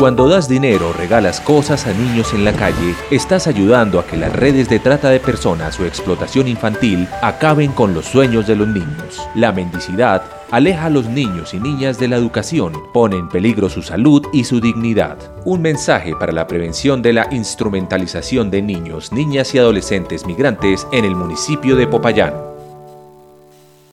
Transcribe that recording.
Cuando das dinero regalas cosas a niños en la calle, estás ayudando a que las redes de trata de personas o explotación infantil acaben con los sueños de los niños. La mendicidad aleja a los niños y niñas de la educación, pone en peligro su salud y su dignidad. Un mensaje para la prevención de la instrumentalización de niños, niñas y adolescentes migrantes en el municipio de Popayán.